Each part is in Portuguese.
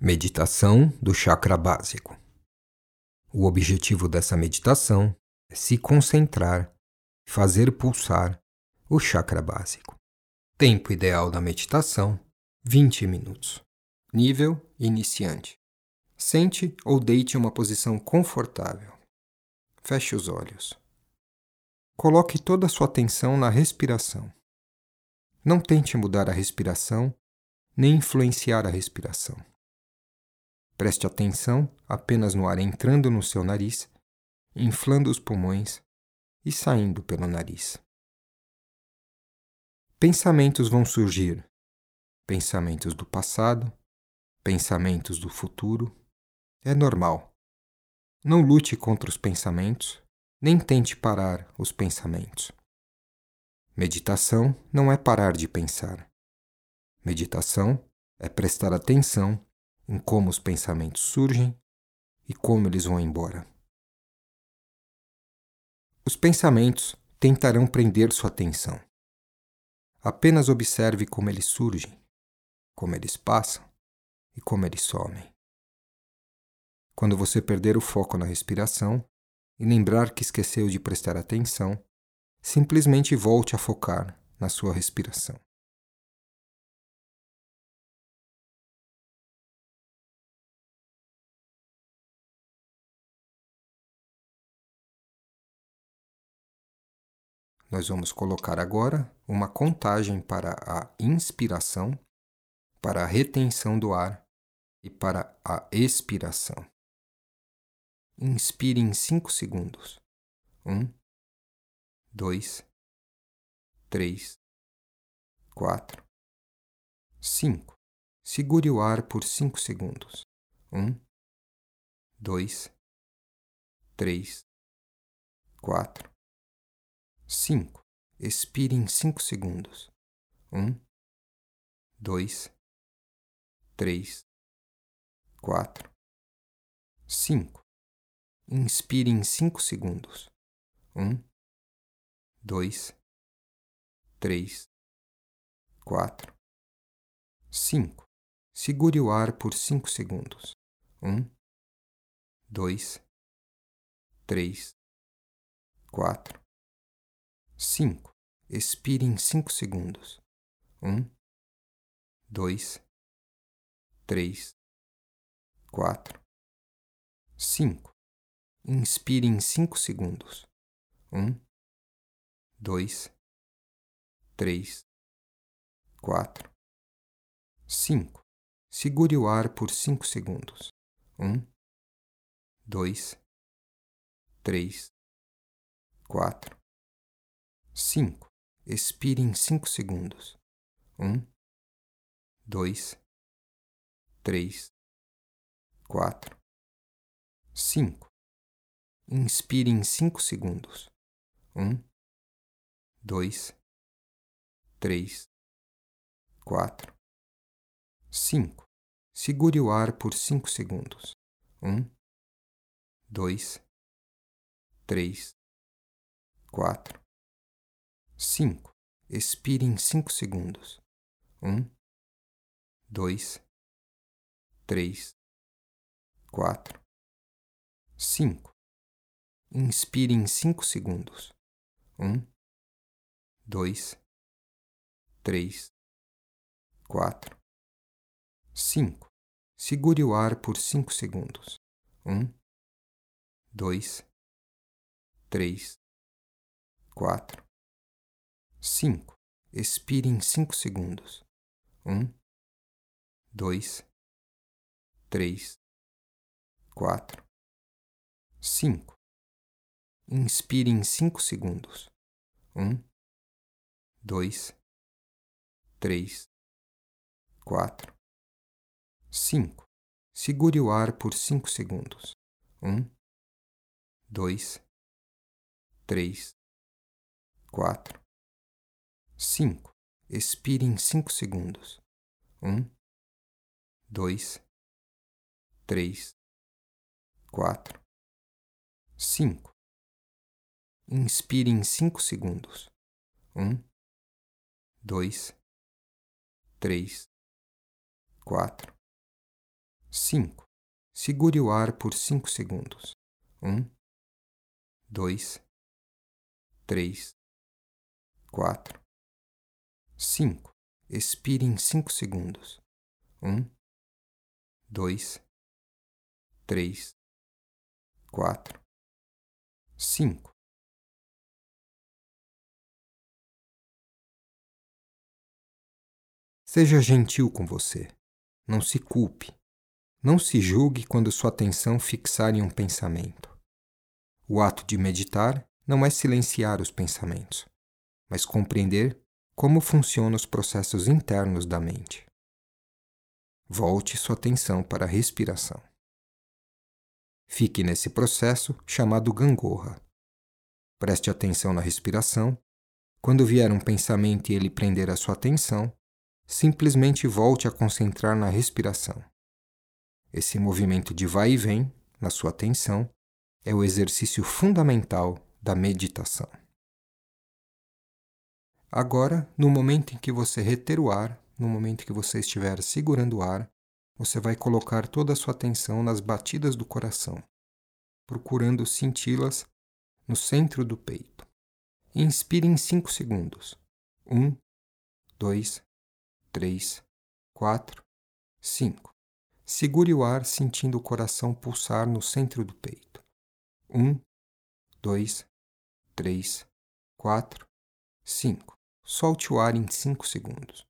Meditação do chakra básico. O objetivo dessa meditação é se concentrar e fazer pulsar o chakra básico. Tempo ideal da meditação: 20 minutos. Nível iniciante. Sente ou deite uma posição confortável. Feche os olhos. Coloque toda a sua atenção na respiração. Não tente mudar a respiração nem influenciar a respiração. Preste atenção apenas no ar entrando no seu nariz, inflando os pulmões e saindo pelo nariz. Pensamentos vão surgir. Pensamentos do passado, pensamentos do futuro. É normal. Não lute contra os pensamentos, nem tente parar os pensamentos. Meditação não é parar de pensar. Meditação é prestar atenção em como os pensamentos surgem e como eles vão embora. Os pensamentos tentarão prender sua atenção. Apenas observe como eles surgem, como eles passam e como eles somem. Quando você perder o foco na respiração e lembrar que esqueceu de prestar atenção, simplesmente volte a focar na sua respiração. Nós vamos colocar agora uma contagem para a inspiração, para a retenção do ar e para a expiração. Inspire em 5 segundos. 1, 2, 3, 4, 5. Segure o ar por 5 segundos. 1, 2, 3, 4, 5. Expire em 5 segundos. 1, 2, 3, 4, 5. Inspire em 5 segundos. 1, 2, 3, 4, 5. Segure o ar por 5 segundos. 1, 2, 3, 4, 5. Expire em 5 segundos. 1, 2, 3, 4, 5. Inspire em 5 segundos. 1, 2, 3, 4, 5. Segure o ar por 5 segundos. 1, 2, 3, 4, 5. Expire em 5 segundos. 1, 2, 3, 4, 5. Inspire em 5 segundos. 1, 2, 3, 4, 5. Segure o ar por 5 segundos. 1, 2, 3, 4, 5. Expire em 5 segundos. 1, 2, 3, 4, 5. Inspire em 5 segundos. 1, 2, 3, 4, 5. Segure o ar por 5 segundos. 1, 2, 3, 4, 5. Expire em 5 segundos. 1, 2, 3, 4, 5. Inspire em 5 segundos. 1, 2, 3, 4, 5. Segure o ar por 5 segundos. 1, 2, 3, 4, 5. Expire em 5 segundos. 1, 2, 3, 4, 5. Inspire em 5 segundos. 1, 2, 3, 4, 5. Segure o ar por 5 segundos. 1, 2, 3, 4, 5. Expire em 5 segundos. 1, 2, 3, 4, 5. Seja gentil com você. Não se culpe. Não se julgue quando sua atenção fixar em um pensamento. O ato de meditar não é silenciar os pensamentos, mas compreender como funcionam os processos internos da mente. Volte sua atenção para a respiração. Fique nesse processo chamado gangorra. Preste atenção na respiração. Quando vier um pensamento e ele prender a sua atenção, simplesmente volte a concentrar na respiração. Esse movimento de vai e vem, na sua atenção, é o exercício fundamental da meditação. Agora, no momento em que você reter o ar, no momento que você estiver segurando o ar, você vai colocar toda a sua atenção nas batidas do coração, procurando senti-las no centro do peito. Inspire em 5 segundos. 1, 2, três, quatro, cinco. Segure o ar sentindo o coração pulsar no centro do peito. Um, dois, três, quatro, cinco. Solte o ar em cinco segundos.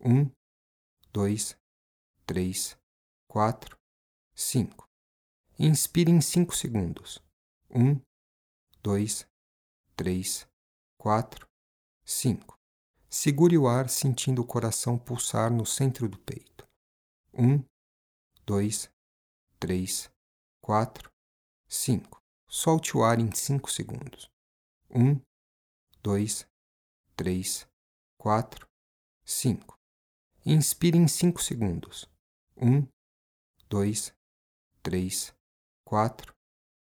Um, dois, três, quatro, cinco. Inspire em cinco segundos. Um, dois, três, quatro, cinco. Segure o ar sentindo o coração pulsar no centro do peito. Um, dois, três, quatro, cinco. Solte o ar em cinco segundos. Um, dois, 3, 4, 5. Inspire em 5 segundos. 1, 2, 3, 4,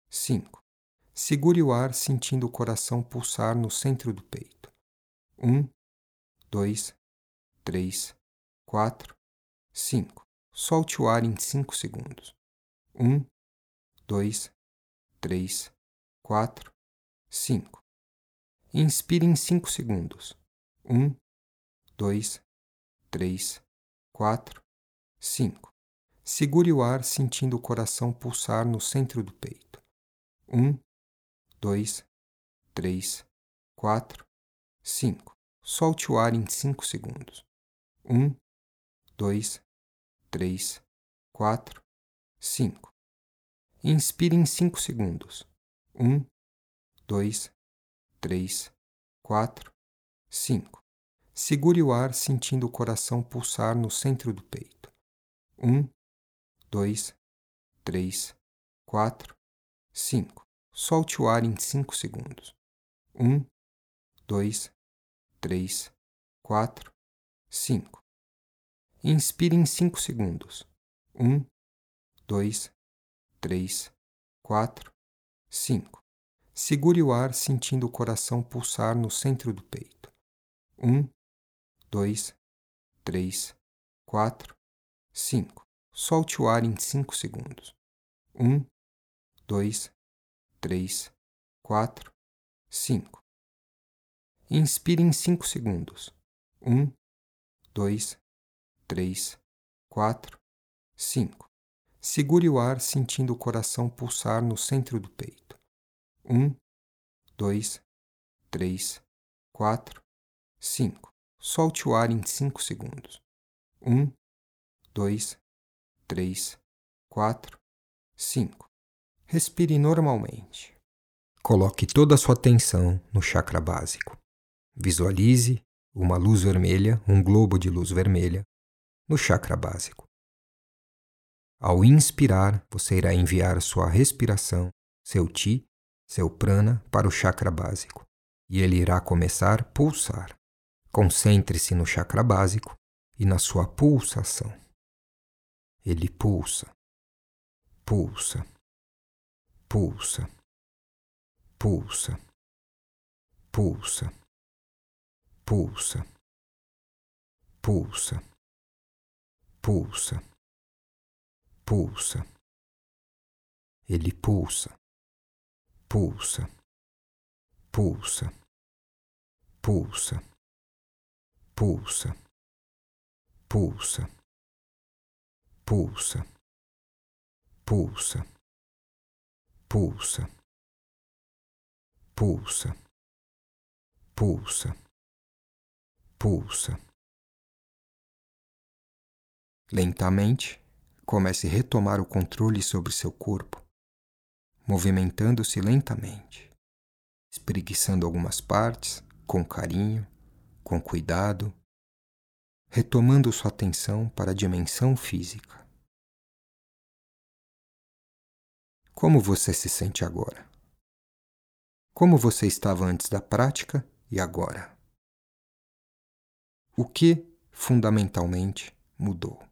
5. Segure o ar sentindo o coração pulsar no centro do peito. 1, 2, 3, 4, 5. Solte o ar em 5 segundos. 1, 2, 3, 4, 5 e inspire em 5 segundos. 1, 2, 3, 4, 5. Segure o ar sentindo o coração pulsar no centro do peito. 1, 2, 3, 4, 5. Solte o ar em 5 segundos. 1, 2, 3, 4, 5. Inspire em 5 segundos. 1, 2, 3, 4, 5. 3, 4, 5. Segure o ar sentindo o coração pulsar no centro do peito. 1, 2, 3, 4, 5. Solte o ar em 5 segundos. 1, 2, três, quatro, cinco. Inspire em cinco segundos. Um, dois, três, quatro, cinco. Segure o ar sentindo o coração pulsar no centro do peito. Um, dois, três, quatro, cinco. Solte o ar em cinco segundos. Um, dois, três, quatro, cinco. Inspire em 5 segundos. 1, 2, 3, 4, 5. Segure o ar sentindo o coração pulsar no centro do peito. 1, 2, 3, 4, 5. Solte o ar em 5 segundos. 1, 2, 3, 4, 5. Respire normalmente. Coloque toda a sua atenção no chakra básico. Visualize uma luz vermelha, um globo de luz vermelha, no chakra básico. Ao inspirar, você irá enviar sua respiração, seu ti, seu prana para o chakra básico e ele irá começar a pulsar. Concentre-se no chakra básico e na sua pulsação. Ele pulsa, pulsa, pulsa, pulsa, pulsa pulsa, pulsa, pulsa, pulsa. Ele pulsa, pulsa, pulsa, pulsa, pulsa, pulsa, pulsa, pulsa, pulsa, pulsa, pulsa, pulsa. Lentamente, comece a retomar o controle sobre seu corpo, movimentando-se lentamente, espreguiçando algumas partes com carinho, com cuidado, retomando sua atenção para a dimensão física. Como você se sente agora? Como você estava antes da prática e agora? O que, fundamentalmente, mudou?